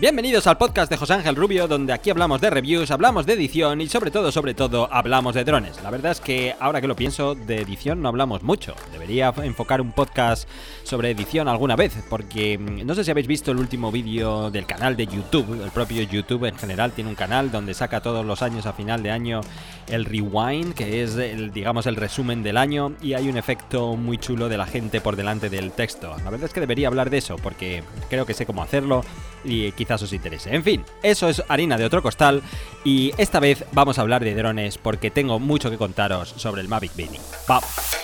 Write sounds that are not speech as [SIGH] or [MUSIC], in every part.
Bienvenidos al podcast de José Ángel Rubio, donde aquí hablamos de reviews, hablamos de edición y sobre todo, sobre todo, hablamos de drones. La verdad es que ahora que lo pienso, de edición no hablamos mucho. Debería enfocar un podcast sobre edición alguna vez, porque mm, no sé si habéis visto el último vídeo del canal de YouTube. El propio YouTube en general tiene un canal donde saca todos los años a final de año el rewind, que es el, digamos, el resumen del año, y hay un efecto muy chulo de la gente por delante del texto. La verdad es que debería hablar de eso, porque creo que sé cómo hacerlo y quizás os interese. En fin, eso es harina de otro costal y esta vez vamos a hablar de drones porque tengo mucho que contaros sobre el Mavic Mini. ¡Vamos!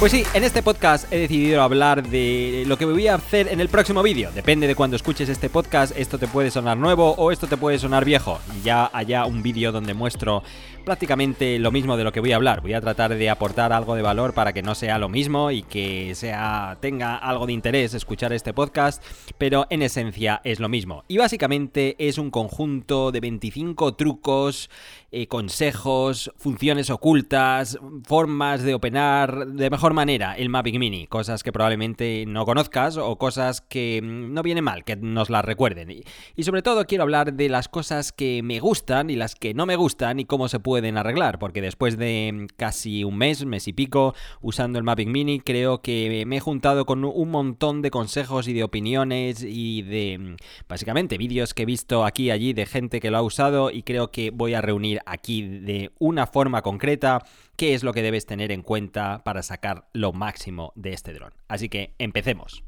Pues sí, en este podcast he decidido hablar de lo que voy a hacer en el próximo vídeo. Depende de cuando escuches este podcast, esto te puede sonar nuevo o esto te puede sonar viejo. Ya haya un vídeo donde muestro prácticamente lo mismo de lo que voy a hablar. Voy a tratar de aportar algo de valor para que no sea lo mismo y que sea tenga algo de interés escuchar este podcast, pero en esencia es lo mismo. Y básicamente es un conjunto de 25 trucos, eh, consejos, funciones ocultas, formas de operar de mejor manera el Mavic Mini, cosas que probablemente no conozcas o cosas que mm, no viene mal que nos las recuerden. Y, sobre todo quiero hablar de las cosas que me gustan y las que no me gustan y cómo se pueden arreglar, porque después de mm, casi un mes, mes y pico usando el Mavic Mini, creo que me he juntado con un montón de consejos y de opiniones y de mm, básicamente vídeos que he visto aquí y allí de gente que lo ha usado y creo que voy a reunir aquí de una forma concreta qué es lo que debes tener en cuenta para sacar lo máximo de este dron. Así que empecemos.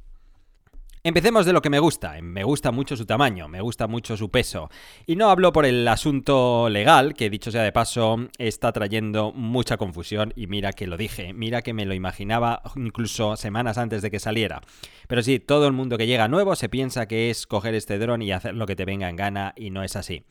Empecemos de lo que me gusta. Me gusta mucho su tamaño, me gusta mucho su peso. Y no hablo por el asunto legal, que dicho sea de paso, está trayendo mucha confusión. Y mira que lo dije, mira que me lo imaginaba incluso semanas antes de que saliera. Pero sí, todo el mundo que llega nuevo se piensa que es coger este dron y hacer lo que te venga en gana, y no es así.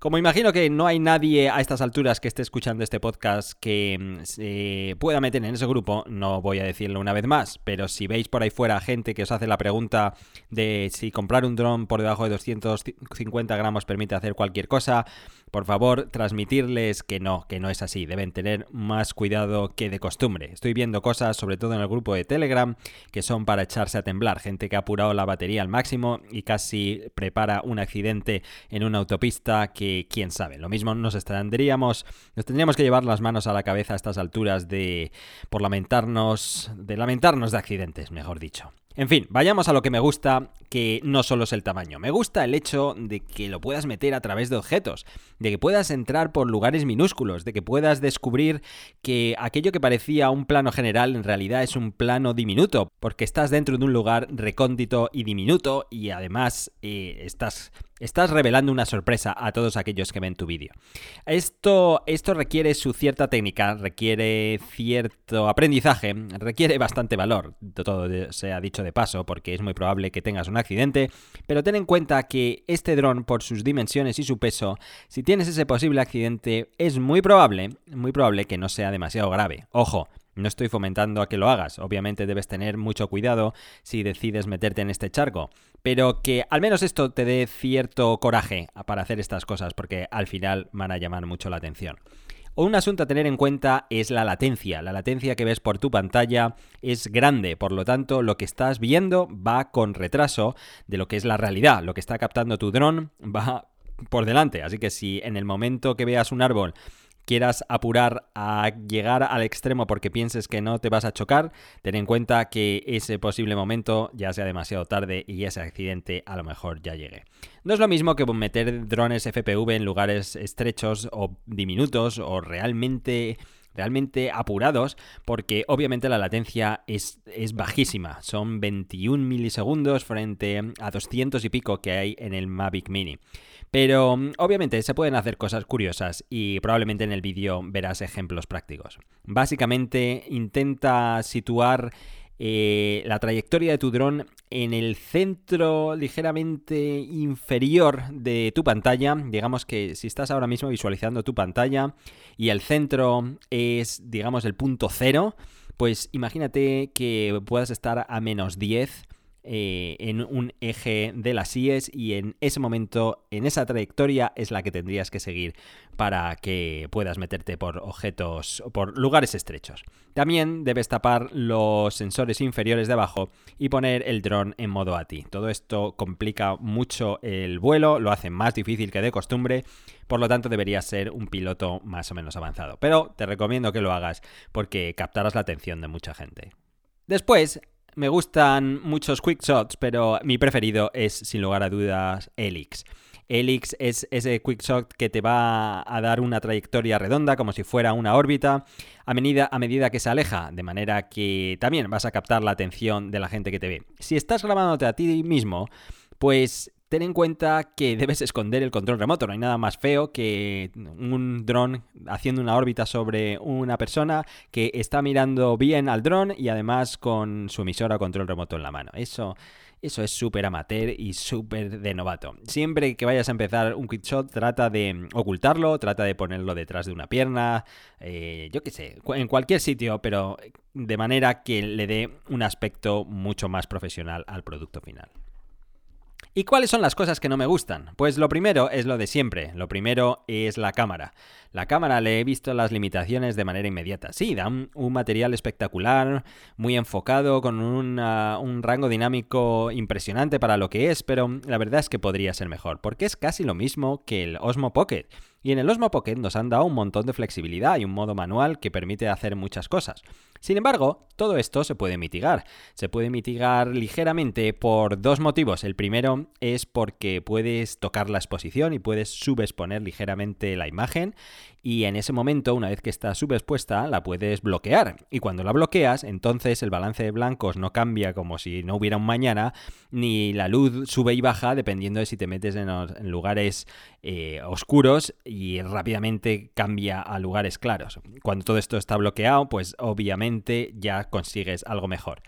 Como imagino que no hay nadie a estas alturas que esté escuchando este podcast que mm, se pueda meter en ese grupo, no voy a decirlo una vez más. Pero si veis por ahí fuera gente que os hace la pregunta de si comprar un dron por debajo de 250 gramos permite hacer cualquier cosa, por favor, transmitirles que no, que no es así. Deben tener más cuidado que de costumbre. Estoy viendo cosas, sobre todo en el grupo de Telegram, que son para echarse a temblar. Gente que ha apurado la batería al máximo y casi prepara un accidente en una autopista que, quién sabe. Lo mismo nos tendríamos, nos tendríamos que llevar las manos a la cabeza a estas alturas de por lamentarnos, de lamentarnos de accidentes, mejor dicho. En fin, vayamos a lo que me gusta, que no solo es el tamaño. Me gusta el hecho de que lo puedas meter a través de objetos, de que puedas entrar por lugares minúsculos, de que puedas descubrir que aquello que parecía un plano general en realidad es un plano diminuto, porque estás dentro de un lugar recóndito y diminuto y además eh, estás Estás revelando una sorpresa a todos aquellos que ven tu vídeo. Esto, esto requiere su cierta técnica, requiere cierto aprendizaje, requiere bastante valor, todo se ha dicho de paso, porque es muy probable que tengas un accidente, pero ten en cuenta que este dron, por sus dimensiones y su peso, si tienes ese posible accidente, es muy probable, muy probable que no sea demasiado grave. Ojo, no estoy fomentando a que lo hagas, obviamente debes tener mucho cuidado si decides meterte en este charco, pero que al menos esto te dé cierto coraje para hacer estas cosas, porque al final van a llamar mucho la atención. Un asunto a tener en cuenta es la latencia. La latencia que ves por tu pantalla es grande, por lo tanto lo que estás viendo va con retraso de lo que es la realidad. Lo que está captando tu dron va por delante, así que si en el momento que veas un árbol quieras apurar a llegar al extremo porque pienses que no te vas a chocar, ten en cuenta que ese posible momento ya sea demasiado tarde y ese accidente a lo mejor ya llegue. No es lo mismo que meter drones FPV en lugares estrechos o diminutos o realmente realmente apurados porque obviamente la latencia es, es, bajísima. Son 21 milisegundos frente a 200 y pico que hay en el Mavic Mini. Pero mm, obviamente se pueden hacer cosas curiosas y probablemente en el vídeo verás ejemplos prácticos. Básicamente intenta situar eh, la trayectoria de tu dron en el centro ligeramente inferior de tu pantalla. Digamos que si estás ahora mismo visualizando tu pantalla y el centro es, digamos, el punto cero, pues imagínate que puedas estar a menos 10 eh, en un eje de las IES y en ese momento, en esa trayectoria es la que tendrías que seguir para que puedas meterte por objetos por lugares estrechos. También debes tapar los sensores inferiores de abajo y poner el dron en modo ATI. Todo esto complica mucho el vuelo, lo hace más difícil que de costumbre, por lo tanto deberías ser un piloto más o menos avanzado. Pero te recomiendo que lo hagas porque captarás la atención de mucha gente. Después, me gustan muchos quick shots, pero mi preferido es sin lugar a dudas Helix. Helix es ese quickshot que te va a dar una trayectoria redonda como si fuera una órbita a medida, a medida que se aleja, de manera que también vas a captar la atención de la gente que te ve. Si estás grabándote a ti mismo, pues ten en cuenta que debes esconder el control remoto. No hay nada más feo que un dron haciendo una órbita sobre una persona que está mirando bien al dron y además con su emisora o control remoto en la mano. Eso eso es súper amateur y súper de novato. Siempre que vayas a empezar un quick shot, trata de ocultarlo, trata de ponerlo detrás de una pierna, eh, yo qué sé, en cualquier sitio, pero de manera que le dé un aspecto mucho más profesional al producto final. ¿Y cuáles son las cosas que no me gustan? Pues lo primero es lo de siempre. Lo primero es la cámara. La cámara le he visto las limitaciones de manera inmediata. Sí, da un, material espectacular, muy enfocado, con un rango dinámico impresionante para lo que es, pero la verdad es que podría ser mejor, porque es casi lo mismo que el Osmo Pocket. Y en el Osmo Pocket nos han dado un montón de flexibilidad y un modo manual que permite hacer muchas cosas. Sin embargo, todo esto se puede mitigar. Se puede mitigar ligeramente por dos motivos. El primero es porque puedes tocar la exposición y puedes subexponer ligeramente la imagen y en ese momento, una vez que está subexpuesta, la puedes bloquear. Y cuando la bloqueas, entonces el balance de blancos no cambia como si no hubiera un mañana, ni la luz sube y baja dependiendo de si te metes en, lugares eh, oscuros y rápidamente cambia a lugares claros. Cuando todo esto está bloqueado, pues obviamente ya consigues algo mejor.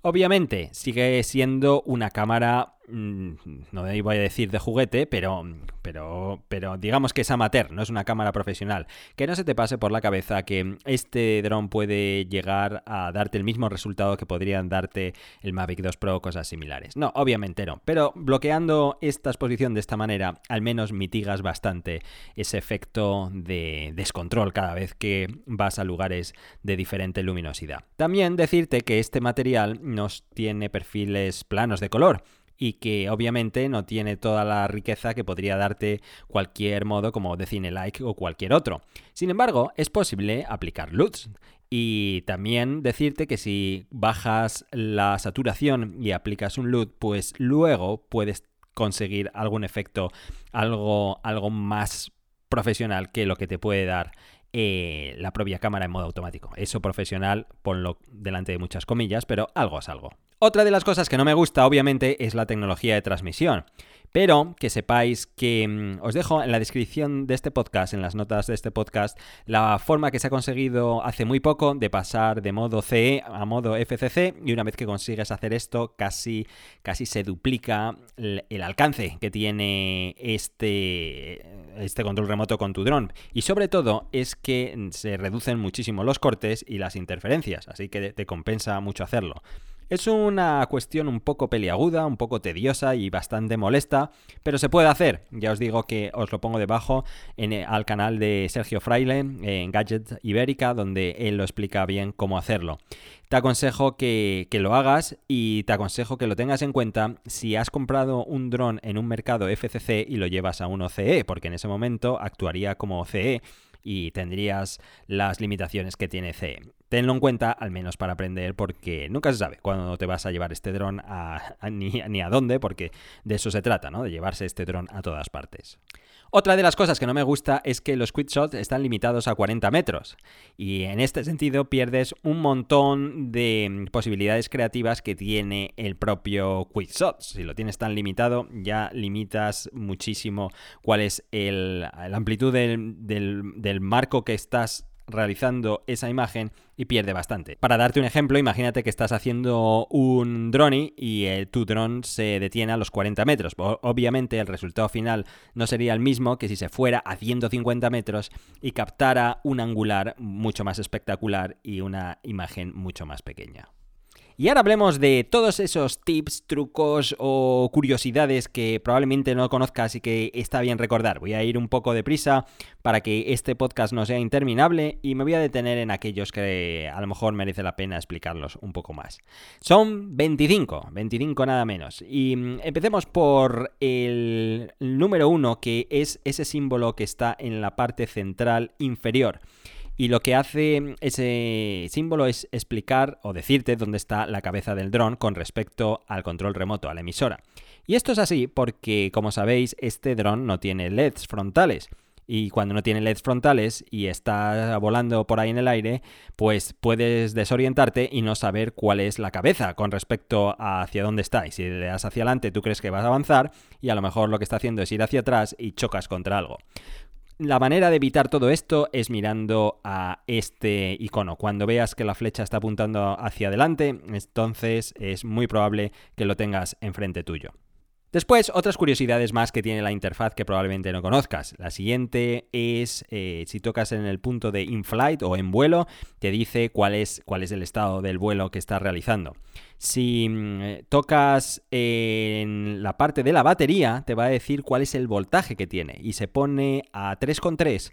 Obviamente sigue siendo una cámara no voy a decir de juguete, pero, pero, pero digamos que es amateur, no es una cámara profesional. Que no se te pase por la cabeza que este dron puede llegar a darte el mismo resultado que podrían darte el Mavic 2 Pro o cosas similares. No, obviamente no. Pero bloqueando esta exposición de esta manera, al menos mitigas bastante ese efecto de descontrol cada vez que vas a lugares de diferente luminosidad. También decirte que este material nos tiene perfiles planos de color y que obviamente no tiene toda la riqueza que podría darte cualquier modo como de Like o cualquier otro. Sin embargo, es posible aplicar LUTs. Y también decirte que si bajas la saturación y aplicas un LUT, pues luego puedes conseguir algún efecto, algo, algo más profesional que lo que te puede dar eh, la propia cámara en modo automático. Eso profesional, ponlo delante de muchas comillas, pero algo es algo. Otra de las cosas que no me gusta, obviamente, es la tecnología de transmisión. Pero que sepáis que mm, os dejo en la descripción de este podcast, en las notas de este podcast, la forma que se ha conseguido hace muy poco de pasar de modo CE a modo FCC y una vez que consigues hacer esto casi, casi se duplica el, alcance que tiene este, este control remoto con tu dron. Y sobre todo es que se reducen muchísimo los cortes y las interferencias, así que te compensa mucho hacerlo. Es una cuestión un poco peliaguda, un poco tediosa y bastante molesta, pero se puede hacer. Ya os digo que os lo pongo debajo en, eh, al canal de Sergio Fraile en Gadget Ibérica, donde él lo explica bien cómo hacerlo. Te aconsejo que, que, lo hagas y te aconsejo que lo tengas en cuenta si has comprado un dron en un mercado FCC y lo llevas a un OCE, porque en ese momento actuaría como OCE y tendrías las limitaciones que tiene CE. Tenlo en cuenta, al menos para aprender, porque nunca se sabe cuándo te vas a llevar este dron a, ni, a dónde, porque de eso se trata, ¿no? De llevarse este dron a todas partes. Otra de las cosas que no me gusta es que los quick shots están limitados a 40 metros y en este sentido pierdes un montón de posibilidades creativas que tiene el propio quick shot. Si lo tienes tan limitado ya limitas muchísimo cuál es el, la amplitud del, del marco que estás realizando esa imagen y pierde bastante. Para darte un ejemplo, imagínate que estás haciendo un drone y eh, tu dron se detiene a los 40 metros. Obviamente el resultado final no sería el mismo que si se fuera a 150 metros y captara un angular mucho más espectacular y una imagen mucho más pequeña. Y ahora hablemos de todos esos tips, trucos o curiosidades que probablemente no conozcas y que está bien recordar. Voy a ir un poco deprisa para que este podcast no sea interminable y me voy a detener en aquellos que a lo mejor merece la pena explicarlos un poco más. Son 25, 25 nada menos. Y mm, empecemos por el número uno, que es ese símbolo que está en la parte central inferior. Y lo que hace ese símbolo es explicar o decirte dónde está la cabeza del dron con respecto al control remoto, a la emisora. Y esto es así porque, como sabéis, este dron no tiene LEDs frontales. Y cuando no tiene LEDs frontales y está volando por ahí en el aire, pues puedes desorientarte y no saber cuál es la cabeza con respecto a hacia dónde está. Y si le das hacia adelante, tú crees que vas a avanzar y a lo mejor lo que está haciendo es ir hacia atrás y chocas contra algo. La manera de evitar todo esto es mirando a este icono. Cuando veas que la flecha está apuntando hacia adelante, entonces es muy probable que lo tengas enfrente tuyo. Después, otras curiosidades más que tiene la interfaz que probablemente no conozcas. La siguiente es, eh, si tocas en el punto de in-flight o en vuelo, te dice cuál es, cuál es el estado del vuelo que estás realizando. Si mm, tocas en la parte de la batería, te va a decir cuál es el voltaje que tiene y se pone a 3,3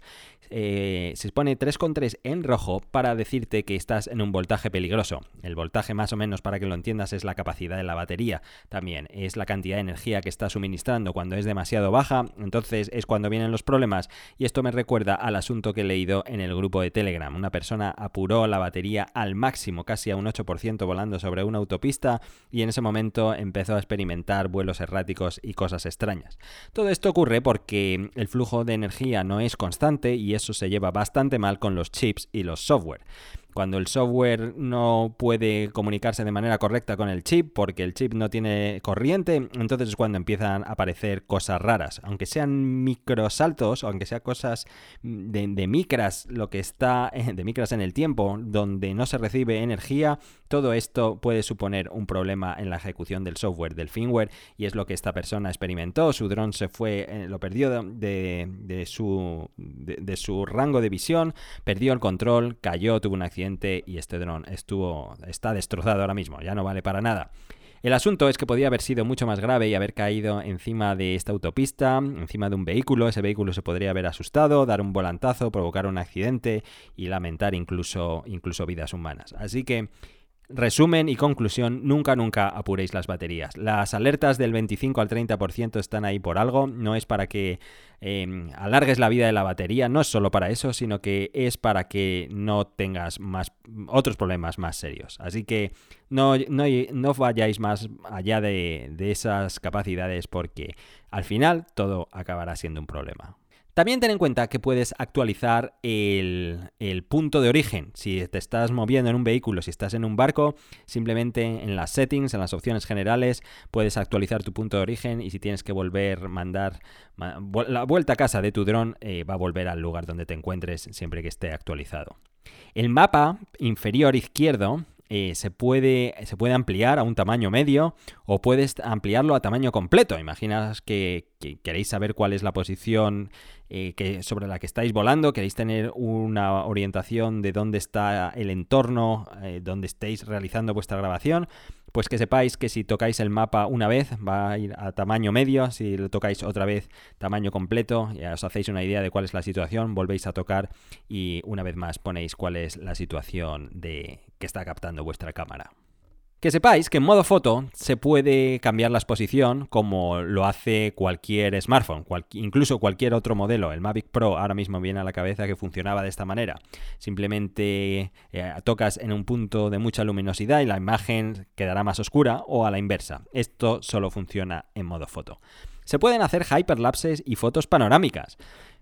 eh, se pone 3,3 en rojo para decirte que estás en un voltaje peligroso. El voltaje más o menos para que lo entiendas es la capacidad de la batería también, es la cantidad de energía que está suministrando. Cuando es demasiado baja, entonces es cuando vienen los problemas y esto me recuerda al asunto que he leído en el grupo de Telegram. Una persona apuró la batería al máximo, casi a un 8% volando sobre una autopista y en ese momento empezó a experimentar vuelos erráticos y cosas extrañas. Todo esto ocurre porque el flujo de energía no es constante y es eso se lleva bastante mal con los chips y los software cuando el software no puede comunicarse de manera correcta con el chip porque el chip no tiene corriente, entonces es cuando empiezan a aparecer cosas raras. Aunque sean microsaltos, aunque sean cosas de, micras, lo que está [LAUGHS] de micras en el tiempo, donde no se recibe energía, todo esto puede suponer un problema en la ejecución del software, del firmware, y es lo que esta persona experimentó. Su dron se fue, eh, lo perdió de, su, de su rango de visión, perdió el control, cayó, tuvo un accidente y este dron estuvo, está destrozado ahora mismo, ya no vale para nada. El asunto es que podía haber sido mucho más grave y haber caído encima de esta autopista, encima de un vehículo. Ese vehículo se podría haber asustado, dar un volantazo, provocar un accidente y lamentar incluso, incluso vidas humanas. Así que Resumen y conclusión, nunca, nunca apuréis las baterías. Las alertas del 25 al 30% están ahí por algo, no es para que em, alargues la vida de la batería, no es solo para eso, sino que es para que no tengas más otros problemas más serios. Así que no, no, no vayáis más allá de, de esas capacidades porque al final todo acabará siendo un problema. También ten en cuenta que puedes actualizar el, punto de origen. Si te estás moviendo en un vehículo, si estás en un barco, simplemente en las settings, en las opciones generales, puedes actualizar tu punto de origen y si tienes que volver, mandar la vuelta a casa de tu dron, eh, va a volver al lugar donde te encuentres siempre que esté actualizado. El mapa inferior izquierdo eh, se, puede, se puede ampliar a un tamaño medio o puedes ampliarlo a tamaño completo. Imaginas que, queréis saber cuál es la posición eh, que, sobre la que estáis volando, queréis tener una orientación de dónde está el entorno, eh, donde estéis realizando vuestra grabación. Pues que sepáis que si tocáis el mapa una vez va a ir a tamaño medio, si lo tocáis otra vez tamaño completo, ya os hacéis una idea de cuál es la situación, volvéis a tocar y una vez más ponéis cuál es la situación de que está captando vuestra cámara. Que sepáis que en modo foto se puede cambiar la exposición como lo hace cualquier smartphone, incluso cualquier otro modelo. El Mavic Pro ahora mismo viene a la cabeza que funcionaba de esta manera. Simplemente eh, tocas en un punto de mucha luminosidad y la imagen quedará más oscura o a la inversa. Esto solo funciona en modo foto. Se pueden hacer hyperlapses y fotos panorámicas.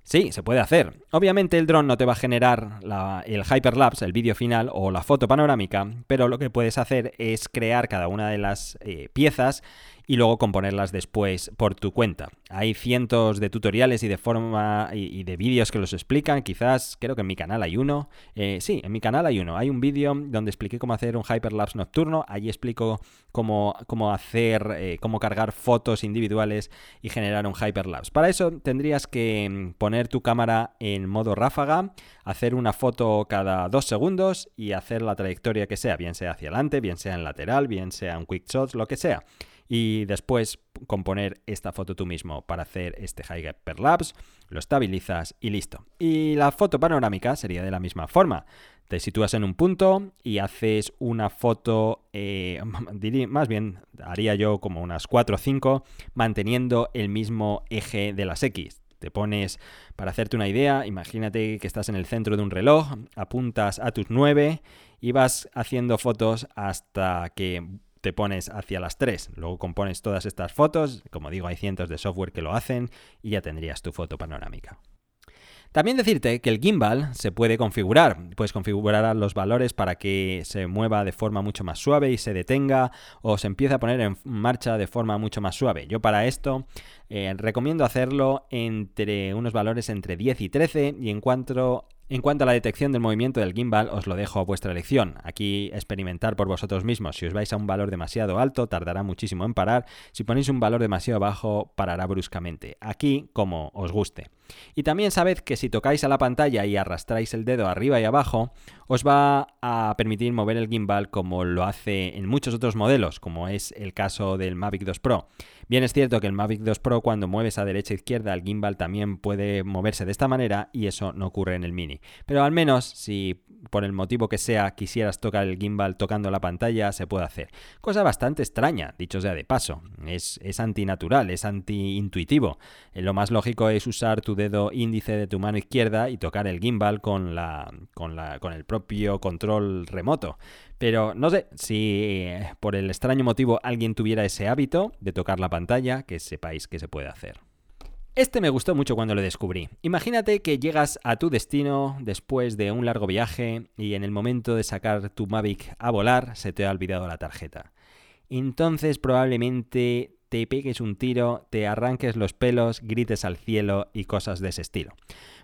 Sí, se puede hacer. Obviamente el dron no te va a generar el hyperlapse, el vídeo final o la foto panorámica, pero lo que puedes hacer es crear cada una de las eh, piezas y luego componerlas después por tu cuenta. Hay cientos de tutoriales y de forma y, de vídeos que los explican. Quizás creo que en mi canal hay uno. Eh, sí, en mi canal hay uno. Hay un vídeo donde expliqué cómo hacer un hyperlapse nocturno. Allí explico cómo, cómo hacer, eh, cómo cargar fotos individuales y generar un hyperlapse. Para eso tendrías que mm, poner tu cámara en modo ráfaga, hacer una foto cada dos segundos y hacer la trayectoria que sea, bien sea hacia adelante, bien sea en lateral, bien sea un quick shot, lo que sea. Y después componer esta foto tú mismo para hacer este hyperlapse, lo estabilizas y listo. Y la foto panorámica sería de la misma forma. Te sitúas en un punto y haces una foto, eh, [LAUGHS] más bien haría yo como unas 4 o 5, manteniendo el mismo eje de las X. Te pones, para hacerte una idea, imagínate que estás en el centro de un reloj, apuntas a tus 9 y vas haciendo fotos hasta que te pones hacia las 3. Luego compones todas estas fotos, como digo, hay cientos de software que lo hacen y ya tendrías tu foto panorámica. También decirte que el gimbal se puede configurar. Puedes configurar los valores para que se mueva de forma mucho más suave y se detenga o se empiece a poner en marcha de forma mucho más suave. Yo para esto eh, recomiendo hacerlo entre unos valores entre 10 y 13 y en cuanto en cuanto a la detección del movimiento del gimbal, os lo dejo a vuestra elección. Aquí experimentar por vosotros mismos. Si os vais a un valor demasiado alto, tardará muchísimo en parar. Si ponéis un valor demasiado bajo, parará bruscamente. Aquí, como os guste. Y también sabed que si tocáis a la pantalla y arrastráis el dedo arriba y abajo, os va a permitir mover el gimbal como lo hace en muchos otros modelos, como es el caso del Mavic 2 Pro. Bien es cierto que el Mavic 2 Pro cuando mueves a derecha e izquierda el gimbal también puede moverse de esta manera y eso no ocurre en el Mini. Pero al menos si por el motivo que sea quisieras tocar el gimbal tocando la pantalla, se puede hacer. Cosa bastante extraña, dicho sea de paso. Es, es antinatural, es anti-intuitivo. Eh, lo más lógico es usar tu dedo índice de tu mano izquierda y tocar el gimbal con, la, con, la, con el propio control remoto. Pero no sé si eh, por el extraño motivo alguien tuviera ese hábito de tocar la pantalla, que sepáis que se puede hacer. Este me gustó mucho cuando lo descubrí. Imagínate que llegas a tu destino después de un largo viaje y en el momento de sacar tu Mavic a volar se te ha olvidado la tarjeta. Entonces probablemente te pegues un tiro, te arranques los pelos, grites al cielo y cosas de ese estilo.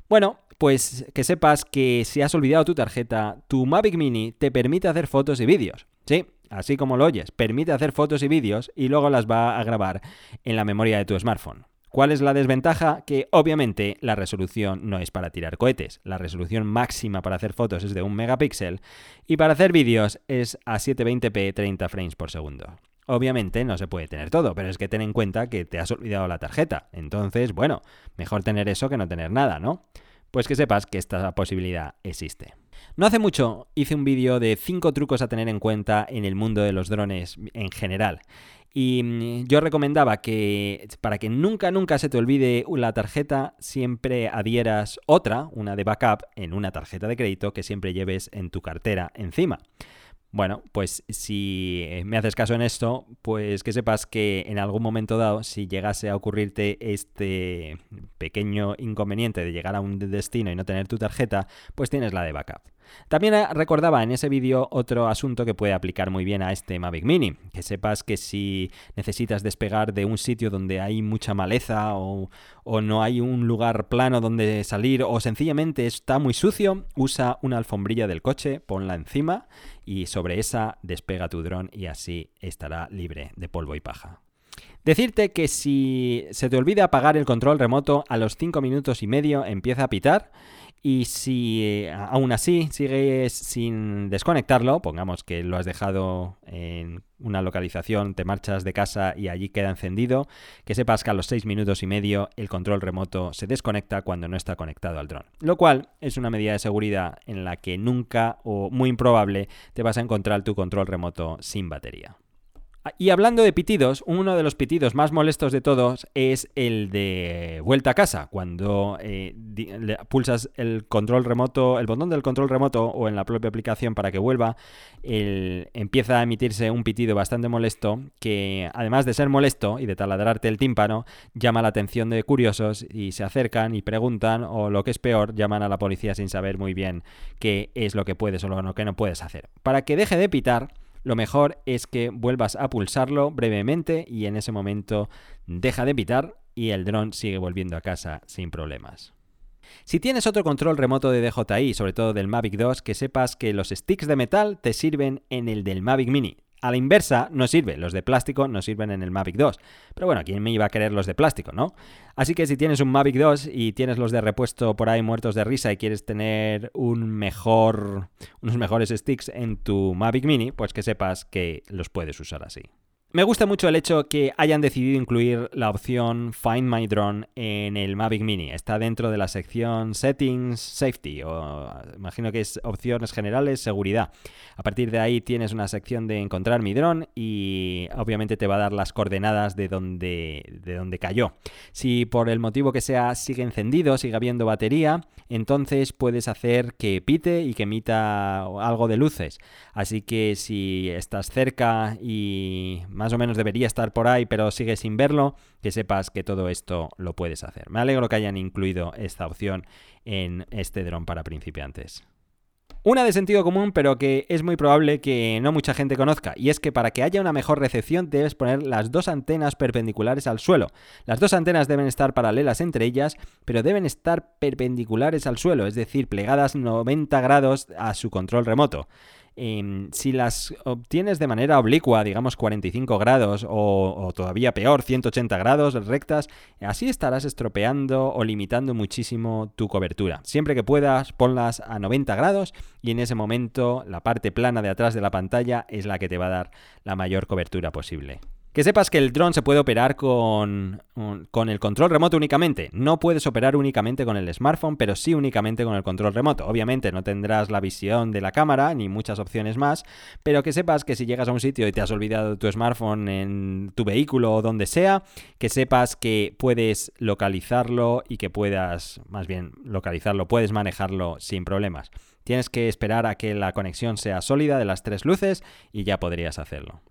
Bueno, pues que sepas que si has olvidado tu tarjeta, tu Mavic Mini te permite hacer fotos y vídeos. Sí, así como lo oyes, permite hacer fotos y vídeos y luego las va a grabar en la memoria de tu smartphone. ¿Cuál es la desventaja? Que obviamente la resolución no es para tirar cohetes. La resolución máxima para hacer fotos es de un megapíxel y para hacer vídeos es a 720p 30 frames por segundo. Obviamente no se puede tener todo, pero es que ten en cuenta que te has olvidado la tarjeta. Entonces, bueno, mejor tener eso que no tener nada, ¿no? Pues que sepas que esta posibilidad existe. No hace mucho hice un vídeo de 5 trucos a tener en cuenta en el mundo de los drones en general. Y mm, yo recomendaba que para que nunca, nunca se te olvide la tarjeta, siempre adhieras otra, una de backup, en una tarjeta de crédito que siempre lleves en tu cartera encima. Bueno, pues si eh, me haces caso en esto, pues que sepas que en algún momento dado, si llegase a ocurrirte este pequeño inconveniente de llegar a un destino y no tener tu tarjeta, pues tienes la de backup. También eh, recordaba en ese vídeo otro asunto que puede aplicar muy bien a este Mavic Mini, que sepas que si necesitas despegar de un sitio donde hay mucha maleza o, no hay un lugar plano donde salir o sencillamente está muy sucio, usa una alfombrilla del coche, ponla encima y sobre esa despega tu dron y así estará libre de polvo y paja. Decirte que si se te olvida apagar el control remoto, a los 5 minutos y medio empieza a pitar y si eh, aún así sigues sin desconectarlo, pongamos que lo has dejado en una localización, te marchas de casa y allí queda encendido, que sepas que a los 6 minutos y medio el control remoto se desconecta cuando no está conectado al dron. Lo cual es una medida de seguridad en la que nunca o muy improbable te vas a encontrar tu control remoto sin batería. Ah, y hablando de pitidos, uno de los pitidos más molestos de todos es el de vuelta a casa, cuando eh, pulsas el control remoto, el botón del control remoto o en la propia aplicación para que vuelva, empieza a emitirse un pitido bastante molesto que además de ser molesto y de taladrarte el tímpano, llama la atención de curiosos y se acercan y preguntan o lo que es peor, llaman a la policía sin saber muy bien qué es lo que puedes o lo que no puedes hacer. Para que deje de pitar, lo mejor es que vuelvas a pulsarlo brevemente y en ese momento deja de pitar y el dron sigue volviendo a casa sin problemas. Si tienes otro control remoto de DJI, sobre todo del Mavic 2, que sepas que los sticks de metal te sirven en el del Mavic Mini. A la inversa no sirve, los de plástico no sirven en el Mavic 2. Pero bueno, ¿quién me iba a querer los de plástico, no? Así que si tienes un Mavic 2 y tienes los de repuesto por ahí muertos de risa y quieres tener un mejor, unos mejores sticks en tu Mavic Mini, pues que sepas que los puedes usar así. Me gusta mucho el hecho que hayan decidido incluir la opción Find My Drone en el Mavic Mini. Está dentro de la sección Settings Safety, o imagino que es opciones generales, seguridad. A partir de ahí tienes una sección de encontrar mi dron y obviamente te va a dar las coordenadas de donde, de donde cayó. Si por el motivo que sea sigue encendido, sigue habiendo batería, entonces puedes hacer que pite y que emita algo de luces. Así que si estás cerca y o menos debería estar por ahí, pero sigue sin verlo, que sepas que todo esto lo puedes hacer. Me alegro que hayan incluido esta opción en este dron para principiantes. Una de sentido común, pero que es muy probable que no mucha gente conozca, y es que para que haya una mejor recepción debes poner las dos antenas perpendiculares al suelo. Las dos antenas deben estar paralelas entre ellas, pero deben estar perpendiculares al suelo, es decir, plegadas 90 grados a su control remoto. Em, si las obtienes de manera oblicua, digamos 45 grados o, todavía peor, 180 grados rectas, así estarás estropeando o limitando muchísimo tu cobertura. Siempre que puedas, ponlas a 90 grados y en ese momento la parte plana de atrás de la pantalla es la que te va a dar la mayor cobertura posible. Que sepas que el dron se puede operar con, con, el control remoto únicamente. No puedes operar únicamente con el smartphone, pero sí únicamente con el control remoto. Obviamente no tendrás la visión de la cámara ni muchas opciones más, pero que sepas que si llegas a un sitio y te has olvidado tu smartphone en tu vehículo o donde sea, que sepas que puedes localizarlo y que puedas, más bien localizarlo, puedes manejarlo sin problemas. Tienes que esperar a que la conexión sea sólida de las tres luces y ya podrías hacerlo.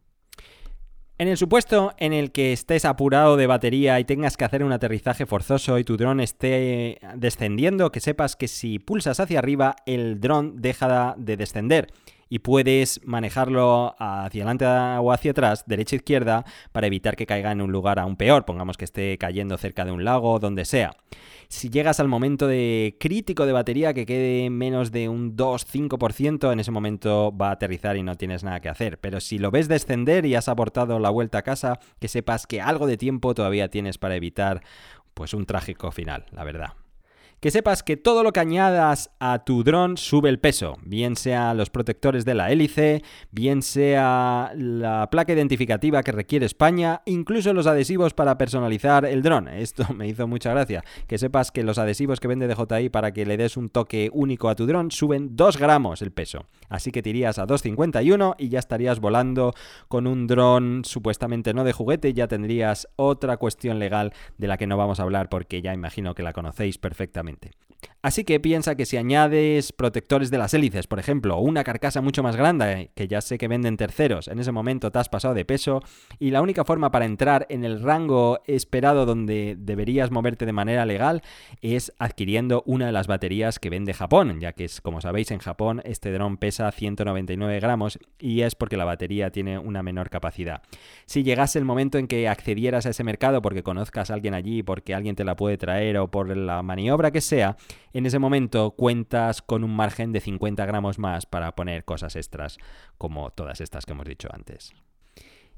En el supuesto en el que estés apurado de batería y tengas que hacer un aterrizaje forzoso y tu dron esté descendiendo, que sepas que si pulsas hacia arriba el dron deja de descender y puedes manejarlo hacia adelante o hacia atrás, derecha e izquierda, para evitar que caiga en un lugar aún peor, pongamos que esté cayendo cerca de un lago o donde sea. Si llegas al momento de crítico de batería que quede menos de un 2-5%, en ese momento va a aterrizar y no tienes nada que hacer. Pero si lo ves descender y has abortado la vuelta a casa, que sepas que algo de tiempo todavía tienes para evitar pues un trágico final, la verdad que sepas que todo lo que añadas a tu dron sube el peso, bien sea los protectores de la hélice, bien sea la placa identificativa que requiere España, incluso los adhesivos para personalizar el dron. Esto [LAUGHS] me hizo mucha gracia. Que sepas que los adhesivos que vende DJI para que le des un toque único a tu dron suben 2 gramos el peso. Así que te irías a 2,51 y ya estarías volando con un dron supuestamente no de juguete, ya tendrías otra cuestión legal de la que no vamos a hablar porque ya imagino que la conocéis perfectamente. Así que piensa que si añades protectores de las hélices, por ejemplo, o una carcasa mucho más grande, que ya sé que venden terceros, en ese momento te has pasado de peso y la única forma para entrar en el rango esperado donde deberías moverte de manera legal es adquiriendo una de las baterías que vende Japón, ya que es, como sabéis, en Japón este dron pesa 199 gramos y es porque la batería tiene una menor capacidad. Si llegase el momento en que accedieras a ese mercado porque conozcas a alguien allí, porque alguien te la puede traer o por la maniobra que sea, en ese momento cuentas con un margen de 50 gramos más para poner cosas extras como todas estas que hemos dicho antes.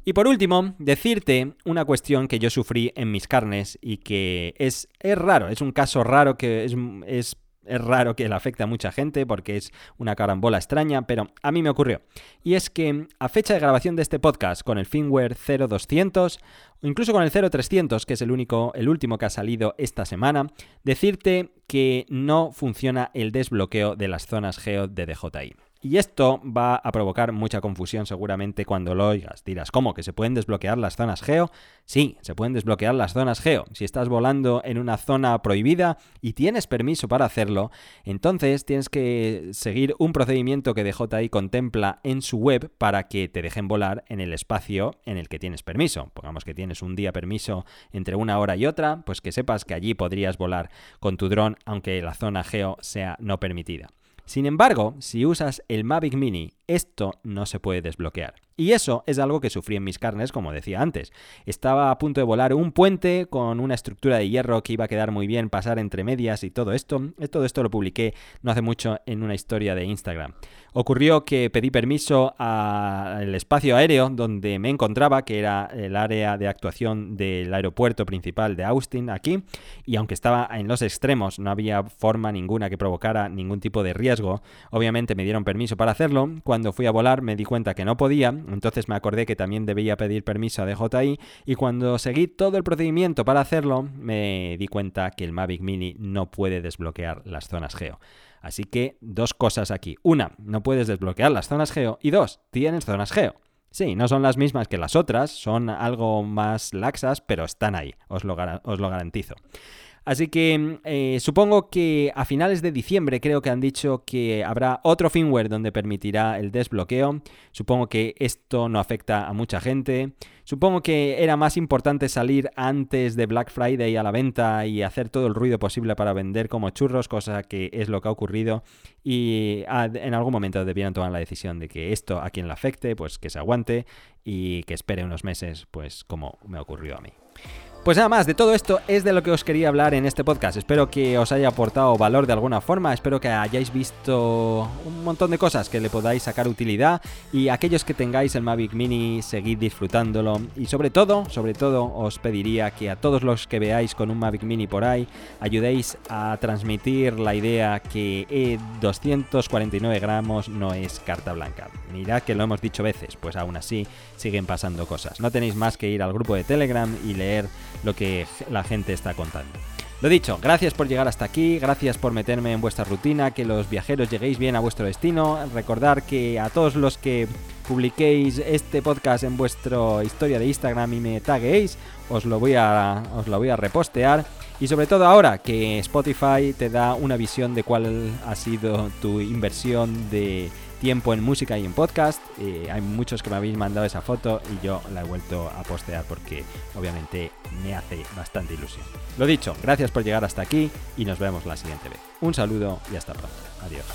Y por último, decirte una cuestión que yo sufrí en mis carnes y que es, es raro, es un caso raro que es, es es raro que le afecte a mucha gente porque es una carambola extraña, pero a mí me ocurrió. Y es que a fecha de grabación de este podcast con el firmware 0200 o incluso con el 0300, que es el único el último que ha salido esta semana, decirte que no funciona el desbloqueo de las zonas geo de DJI. Y esto va a provocar mucha confusión seguramente cuando lo oigas. Dirás, ¿cómo? ¿Que se pueden desbloquear las zonas geo? Sí, se pueden desbloquear las zonas geo. Si estás volando en una zona prohibida y tienes permiso para hacerlo, entonces tienes que seguir un procedimiento que DJI contempla en su web para que te dejen volar en el espacio en el que tienes permiso. Pongamos que tienes un día permiso entre una hora y otra, pues que sepas que allí podrías volar con tu dron aunque la zona geo sea no permitida. Sin embargo, si usas el Mavic Mini esto no se puede desbloquear. Y eso es algo que sufrí en mis carnes, como decía antes. Estaba a punto de volar un puente con una estructura de hierro que iba a quedar muy bien pasar entre medias y todo esto. Todo esto lo publiqué no hace mucho en una historia de Instagram. Ocurrió que pedí permiso al espacio aéreo donde me encontraba, que era el área de actuación del aeropuerto principal de Austin, aquí, y aunque estaba en los extremos, no había forma ninguna que provocara ningún tipo de riesgo, obviamente me dieron permiso para hacerlo. Fui a volar me di cuenta que no podía, entonces me acordé que también debía pedir permiso a DJI y cuando seguí todo el procedimiento para hacerlo me di cuenta que el Mavic Mini no puede desbloquear las zonas geo. Así que dos cosas aquí. Una, no puedes desbloquear las zonas geo y dos, tienes zonas geo. Sí, no son las mismas que las otras, son algo más laxas, pero están ahí, os lo, os lo garantizo. Así que eh, supongo que a finales de diciembre creo que han dicho que habrá otro firmware donde permitirá el desbloqueo. Supongo que esto no afecta a mucha gente. Supongo que era más importante salir antes de Black Friday a la venta y hacer todo el ruido posible para vender como churros, cosa que es lo que ha ocurrido. Y ah, en algún momento debieron tomar la decisión de que esto a quien le afecte, pues que se aguante y que espere unos meses, pues como me ocurrió a mí. Pues nada más, de todo esto es de lo que os quería hablar en este podcast. Espero que os haya aportado valor de alguna forma, espero que hayáis visto un montón de cosas que le podáis sacar utilidad y aquellos que tengáis el Mavic Mini, seguid disfrutándolo y sobre todo, sobre todo os pediría que a todos los que veáis con un Mavic Mini por ahí, ayudéis a transmitir la idea que 249 gramos no es carta blanca. Mirad que lo hemos dicho veces, pues aún así siguen pasando cosas. No tenéis más que ir al grupo de Telegram y leer lo que la gente está contando. Lo dicho, gracias por llegar hasta aquí, gracias por meterme en vuestra rutina, que los viajeros lleguéis bien a vuestro destino. Recordar que a todos los que publiquéis este podcast en vuestra historia de Instagram y me taguéis, os lo voy a, os lo voy a repostear. Y sobre todo ahora que Spotify te da una visión de cuál ha sido tu inversión de tiempo en música y en podcast. Eh, hay muchos que me habéis mandado esa foto y yo la he vuelto a postear porque obviamente me hace bastante ilusión. Lo dicho, gracias por llegar hasta aquí y nos vemos la siguiente vez. Un saludo y hasta pronto. Adiós.